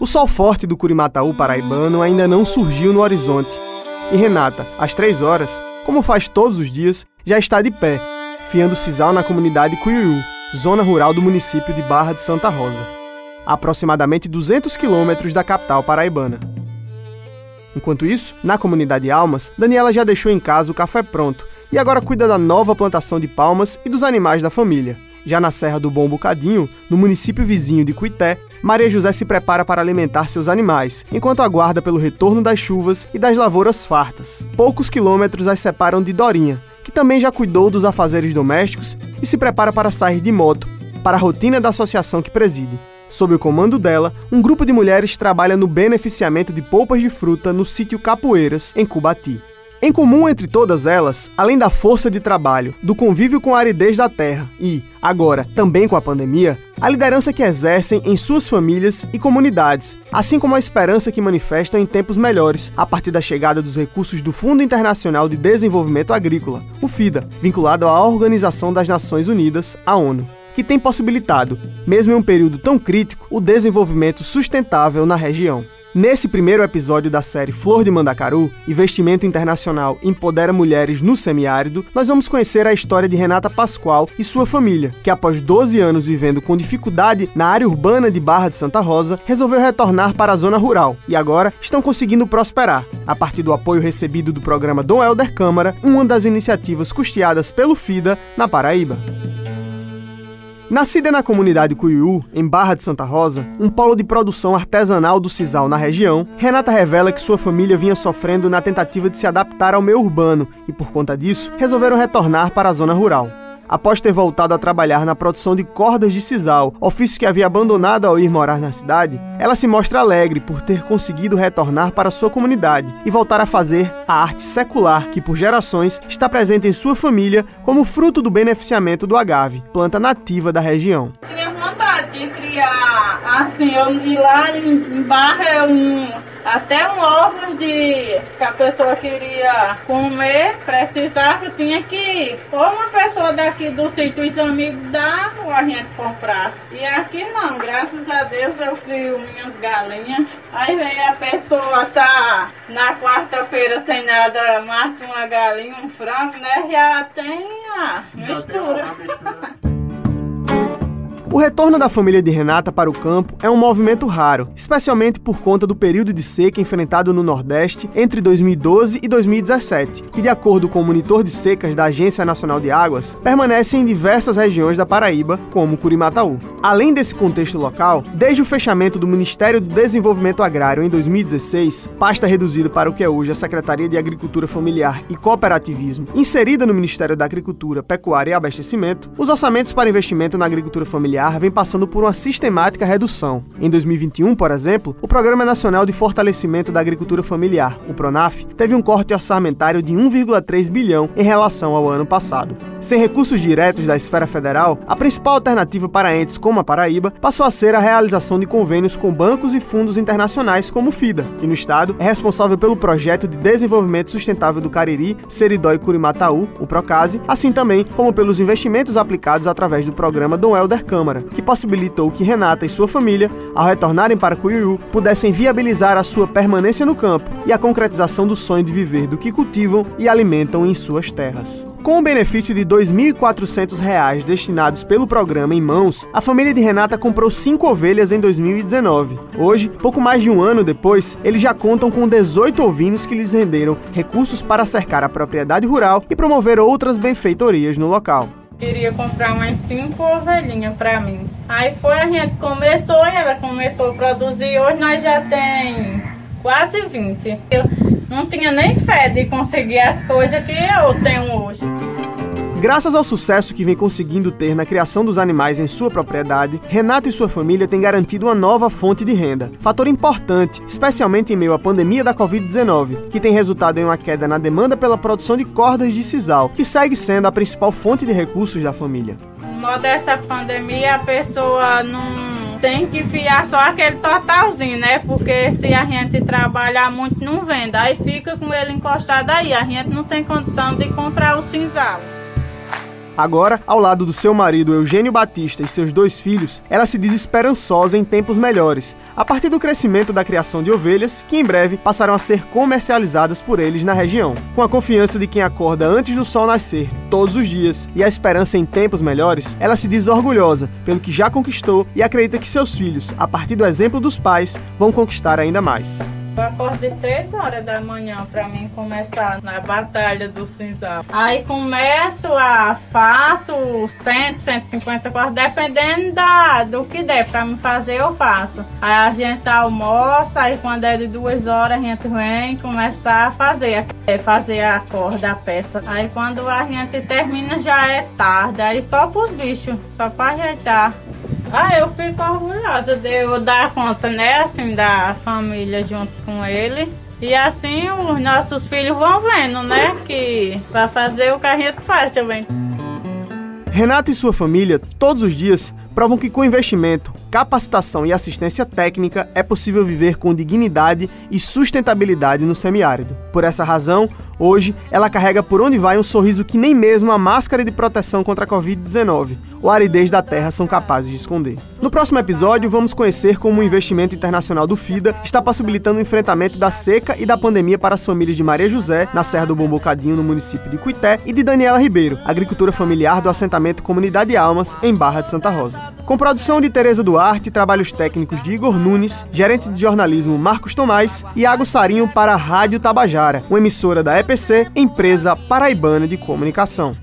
O sol forte do Curimataú paraibano ainda não surgiu no horizonte. E Renata, às três horas, como faz todos os dias, já está de pé, fiando sisal na comunidade Cuiuiu, zona rural do município de Barra de Santa Rosa, a aproximadamente 200 quilômetros da capital paraibana. Enquanto isso, na comunidade Almas, Daniela já deixou em casa o café pronto e agora cuida da nova plantação de palmas e dos animais da família. Já na Serra do Bom Bocadinho, no município vizinho de Cuité, Maria José se prepara para alimentar seus animais, enquanto aguarda pelo retorno das chuvas e das lavouras fartas. Poucos quilômetros as separam de Dorinha, que também já cuidou dos afazeres domésticos e se prepara para sair de moto, para a rotina da associação que preside. Sob o comando dela, um grupo de mulheres trabalha no beneficiamento de polpas de fruta no sítio Capoeiras, em Cubati. Em comum entre todas elas, além da força de trabalho, do convívio com a aridez da terra e, agora, também com a pandemia, a liderança que exercem em suas famílias e comunidades, assim como a esperança que manifestam em tempos melhores, a partir da chegada dos recursos do Fundo Internacional de Desenvolvimento Agrícola, o FIDA, vinculado à Organização das Nações Unidas, a ONU que tem possibilitado, mesmo em um período tão crítico, o desenvolvimento sustentável na região. Nesse primeiro episódio da série Flor de Mandacaru, Investimento Internacional Empodera Mulheres no Semiárido, nós vamos conhecer a história de Renata Pascoal e sua família, que após 12 anos vivendo com dificuldade na área urbana de Barra de Santa Rosa, resolveu retornar para a zona rural e agora estão conseguindo prosperar, a partir do apoio recebido do programa Dom Helder Câmara, uma das iniciativas custeadas pelo FIDA na Paraíba. Nascida na comunidade Cuiú, em Barra de Santa Rosa, um polo de produção artesanal do sisal na região, Renata revela que sua família vinha sofrendo na tentativa de se adaptar ao meio urbano e, por conta disso, resolveram retornar para a zona rural. Após ter voltado a trabalhar na produção de cordas de sisal, ofício que havia abandonado ao ir morar na cidade, ela se mostra alegre por ter conseguido retornar para sua comunidade e voltar a fazer a arte secular que, por gerações, está presente em sua família como fruto do beneficiamento do agave, planta nativa da região. Tinha vontade de criar, assim, eu ir lá em Barra, eu até um ovos de que a pessoa queria comer, precisava, tinha que ir. Ou uma pessoa daqui do sítio, os amigos davam a gente comprar. E aqui não, graças a Deus eu crio minhas galinhas. Aí vem a pessoa tá na quarta-feira sem nada, mata uma galinha, um frango, né? Já tem a mistura. O retorno da família de Renata para o campo é um movimento raro, especialmente por conta do período de seca enfrentado no Nordeste entre 2012 e 2017, que, de acordo com o monitor de secas da Agência Nacional de Águas, permanece em diversas regiões da Paraíba, como Curimataú. Além desse contexto local, desde o fechamento do Ministério do Desenvolvimento Agrário em 2016, pasta reduzida para o que é hoje a Secretaria de Agricultura Familiar e Cooperativismo, inserida no Ministério da Agricultura, Pecuária e Abastecimento, os orçamentos para investimento na agricultura familiar familiar vem passando por uma sistemática redução. Em 2021, por exemplo, o Programa Nacional de Fortalecimento da Agricultura Familiar, o PRONAF, teve um corte orçamentário de 1,3 bilhão em relação ao ano passado. Sem recursos diretos da esfera federal, a principal alternativa para entes como a Paraíba passou a ser a realização de convênios com bancos e fundos internacionais como o FIDA, que no estado é responsável pelo projeto de desenvolvimento sustentável do Cariri, Seridó e Curimataú, o Procase, assim também como pelos investimentos aplicados através do programa Dom Helder Câmara Câmara, que possibilitou que Renata e sua família, ao retornarem para Cuiuru, pudessem viabilizar a sua permanência no campo e a concretização do sonho de viver do que cultivam e alimentam em suas terras. Com o benefício de R$ 2.400 destinados pelo programa em mãos, a família de Renata comprou cinco ovelhas em 2019. Hoje, pouco mais de um ano depois, eles já contam com 18 ovinos que lhes renderam recursos para cercar a propriedade rural e promover outras benfeitorias no local. Queria comprar umas cinco ovelhinhas pra mim. Aí foi, a gente começou ela começou a produzir. Hoje nós já tem quase 20. Eu não tinha nem fé de conseguir as coisas que eu tenho hoje. Graças ao sucesso que vem conseguindo ter na criação dos animais em sua propriedade, Renato e sua família têm garantido uma nova fonte de renda. Fator importante, especialmente em meio à pandemia da Covid-19, que tem resultado em uma queda na demanda pela produção de cordas de sisal, que segue sendo a principal fonte de recursos da família. No modo dessa pandemia, a pessoa não tem que fiar só aquele totalzinho, né? Porque se a gente trabalhar muito, não vende. Aí fica com ele encostado aí. A gente não tem condição de comprar o cinzal. Agora, ao lado do seu marido Eugênio Batista e seus dois filhos, ela se diz esperançosa em tempos melhores, a partir do crescimento da criação de ovelhas, que em breve passarão a ser comercializadas por eles na região. Com a confiança de quem acorda antes do sol nascer todos os dias e a esperança em tempos melhores, ela se diz orgulhosa pelo que já conquistou e acredita que seus filhos, a partir do exemplo dos pais, vão conquistar ainda mais. Eu acordo de 3 horas da manhã pra mim começar na batalha do cinzal. Aí começo a faço 100, 150 cortes, dependendo da, do que der pra me fazer, eu faço. Aí a gente almoça, aí quando é de duas horas a gente vem começar a fazer, é, fazer a corda, a peça. Aí quando a gente termina já é tarde, aí só pros bichos, só pra ajeitar. Ah, eu fico orgulhosa de eu dar conta, né, assim, da família junto com ele. E assim os nossos filhos vão vendo, né, que para fazer o que faz também. Renato e sua família, todos os dias, provam que com investimento, capacitação e assistência técnica é possível viver com dignidade e sustentabilidade no semiárido. Por essa razão, hoje ela carrega por onde vai um sorriso que nem mesmo a máscara de proteção contra a Covid-19 ou a aridez da terra são capazes de esconder. No próximo episódio, vamos conhecer como o investimento internacional do FIDA está possibilitando o enfrentamento da seca e da pandemia para as famílias de Maria José, na Serra do Bombocadinho, no município de Cuité, e de Daniela Ribeiro, agricultura familiar do assentamento Comunidade Almas, em Barra de Santa Rosa. Com produção de Tereza Duarte trabalhos técnicos de Igor Nunes, gerente de jornalismo Marcos Tomás e Iago Sarinho para a Rádio Tabajara, uma emissora da EPC, empresa paraibana de comunicação.